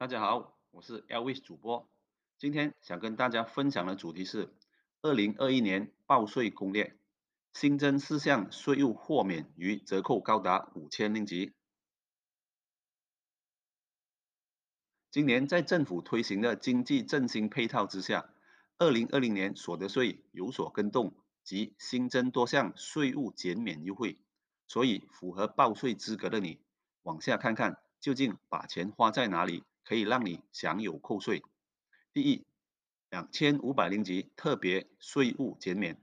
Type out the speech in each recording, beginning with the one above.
大家好，我是 Elvis 主播。今天想跟大家分享的主题是二零二一年报税攻略，新增四项税务豁免与折扣高达五千令吉。今年在政府推行的经济振兴配套之下，二零二零年所得税有所更动，及新增多项税务减免优惠，所以符合报税资格的你，往下看看究竟把钱花在哪里。可以让你享有扣税。第一，两千五百零级特别税务减免。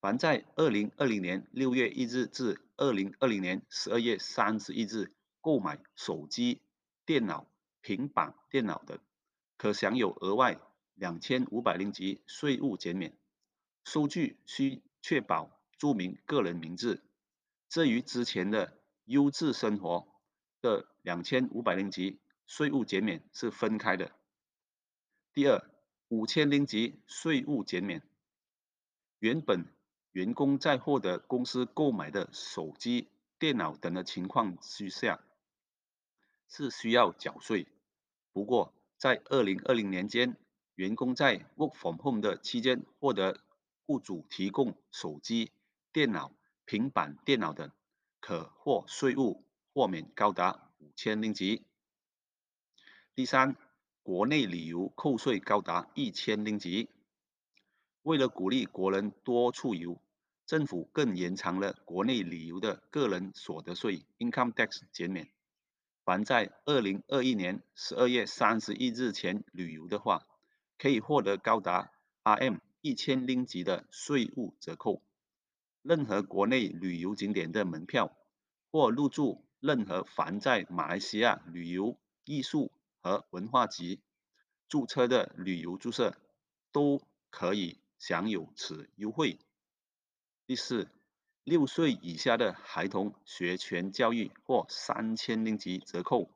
凡在二零二零年六月一日至二零二零年十二月三十一日购买手机、电脑、平板电脑的，可享有额外两千五百零级税务减免。收据需确保注明个人名字。这与之前的优质生活的两千五百零级。税务减免是分开的。第二，五千零级税务减免，原本员工在获得公司购买的手机、电脑等的情况之下，是需要缴税。不过，在二零二零年间，员工在 work from home 的期间获得雇主提供手机、电脑、平板电脑等，可获税务豁免高达五千零级。第三，国内旅游扣税高达一千令吉。为了鼓励国人多出游，政府更延长了国内旅游的个人所得税 （income tax） 减免。凡在二零二一年十二月三十一日前旅游的话，可以获得高达 RM 一千令吉的税务折扣。任何国内旅游景点的门票或入住任何凡在马来西亚旅游、艺术。和文化局注册的旅游注册都可以享有此优惠。第四，六岁以下的孩童学前教育或三千令吉折扣。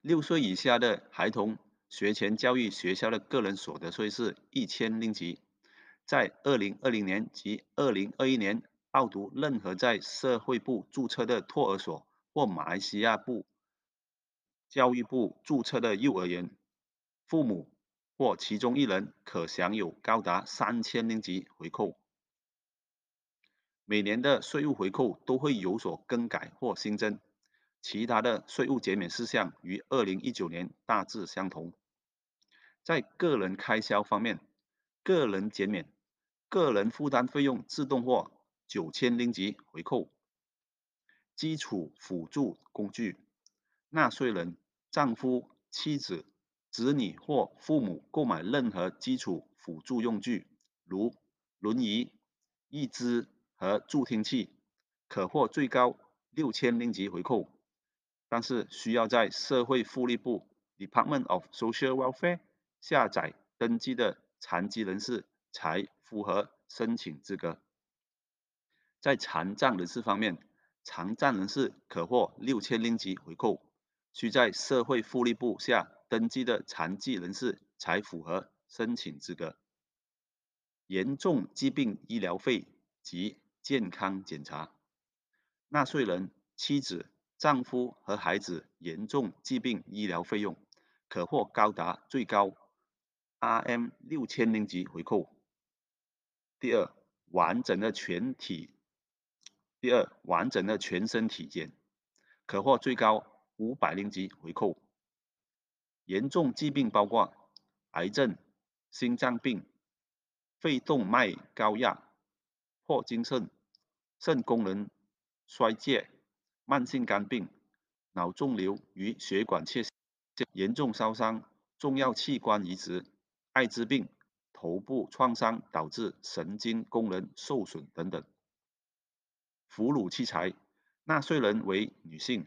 六岁以下的孩童学前教育学校的个人所得税是一千令吉，在二零二零年及二零二一年报读任何在社会部注册的托儿所或马来西亚部。教育部注册的幼儿园，父母或其中一人可享有高达三千令吉回扣。每年的税务回扣都会有所更改或新增，其他的税务减免事项与二零一九年大致相同。在个人开销方面，个人减免，个人负担费用自动获九千令吉回扣。基础辅助工具。纳税人、丈夫、妻子、子女或父母购买任何基础辅助用具，如轮椅、义肢和助听器，可获最高六千令吉回扣，但是需要在社会福利部 （Department of Social Welfare） 下载登记的残疾人士才符合申请资格。在残障人士方面，残障人士可获六千令吉回扣。需在社会福利部下登记的残疾人士才符合申请资格。严重疾病医疗费及健康检查，纳税人妻子、丈夫和孩子严重疾病医疗费用可获高达最高 RM 六千零级回扣。第二，完整的全体，第二完整的全身体检可获最高。五百零级回扣。严重疾病包括癌症、心脏病、肺动脉高压、破精肾、肾功能衰竭、慢性肝病、脑肿瘤与血管切线、严重烧伤、重要器官移植、艾滋病、头部创伤导致神经功能受损等等。哺乳器材，纳税人为女性。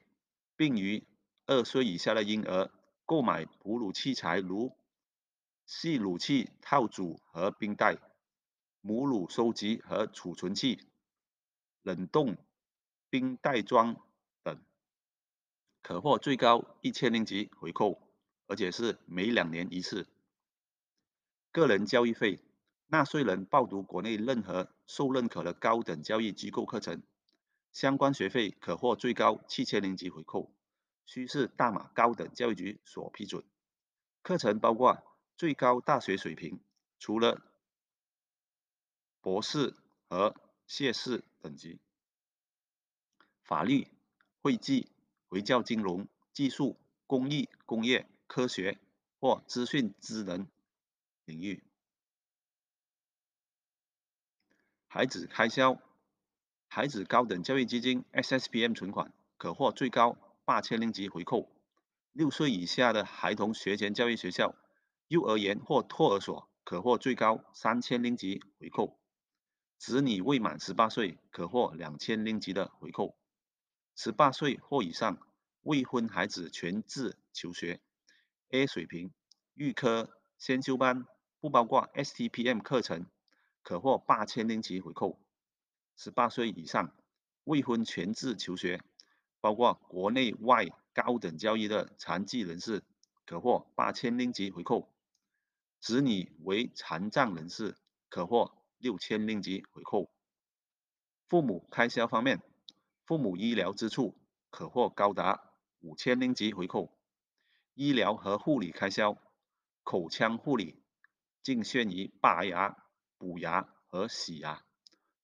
并于二岁以下的婴儿购买哺乳器材，如吸乳器套组和冰袋、母乳收集和储存器、冷冻冰袋装等，可获最高一千零级回扣，而且是每两年一次。个人教育费，纳税人报读国内任何受认可的高等教育机构课程。相关学费可获最高七千零级回扣，需是大马高等教育局所批准。课程包括最高大学水平，除了博士和硕士等级，法律、会计、回教金融、技术、工艺、工业、科学或资讯智能领域。孩子开销，孩子高等教育基金 （SSPM） 存款可获最高八千令吉回扣。六岁以下的孩童学前教育学校、幼儿园或托儿所可获最高三千令吉回扣。子女未满十八岁可获两千令吉的回扣。十八岁或以上未婚孩子全自求学 A 水平预科先修班不包括 STPM 课程，可获八千令吉回扣。十八岁以上未婚全自求学，包括国内外高等教育的残疾人士，可获八千令吉回扣。子女为残障人士，可获六千令吉回扣。父母开销方面，父母医疗支出可获高达五千令吉回扣。医疗和护理开销，口腔护理仅限于拔牙、补牙和洗牙。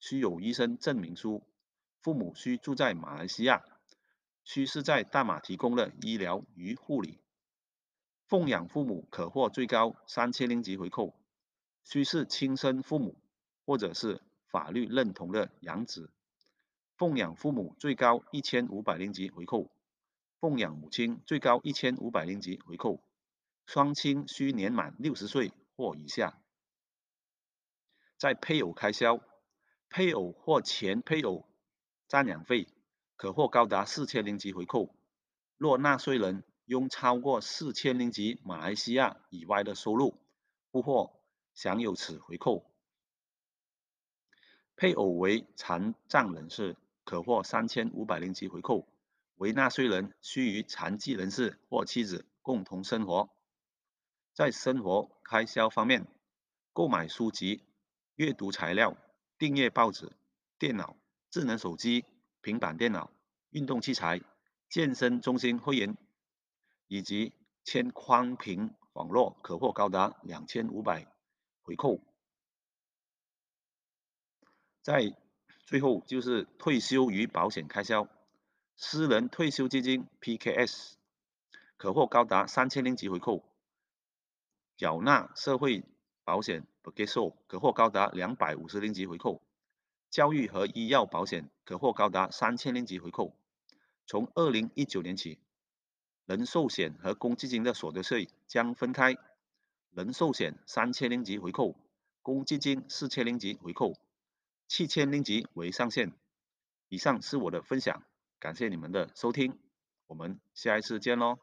需有医生证明书，父母需住在马来西亚，需是在大马提供的医疗与护理。奉养父母可获最高三千零级回扣，需是亲生父母或者是法律认同的养子。奉养父母最高一千五百零级回扣，奉养母亲最高一千五百零级回扣。双亲需年满六十岁或以下。在配偶开销。配偶或前配偶赡养费可获高达四千零级回扣。若纳税人拥超过四千零级马来西亚以外的收入，不获享有此回扣。配偶为残障人士，可获三千五百零级回扣。为纳税人需与残疾人士或妻子共同生活。在生活开销方面，购买书籍、阅读材料。订阅报纸、电脑、智能手机、平板电脑、运动器材、健身中心会员，以及签宽频网络，可获高达两千五百回扣。在最后就是退休与保险开销，私人退休基金 PKS 可获高达三千零级回扣，缴纳社会保险。不接受可获高达两百五十令吉回扣，教育和医药保险可获高达三千令吉回扣。从二零一九年起，人寿险和公积金的所得税将分开，人寿险三千令吉回扣，公积金四千令吉回扣，七千令吉为上限。以上是我的分享，感谢你们的收听，我们下一次见喽。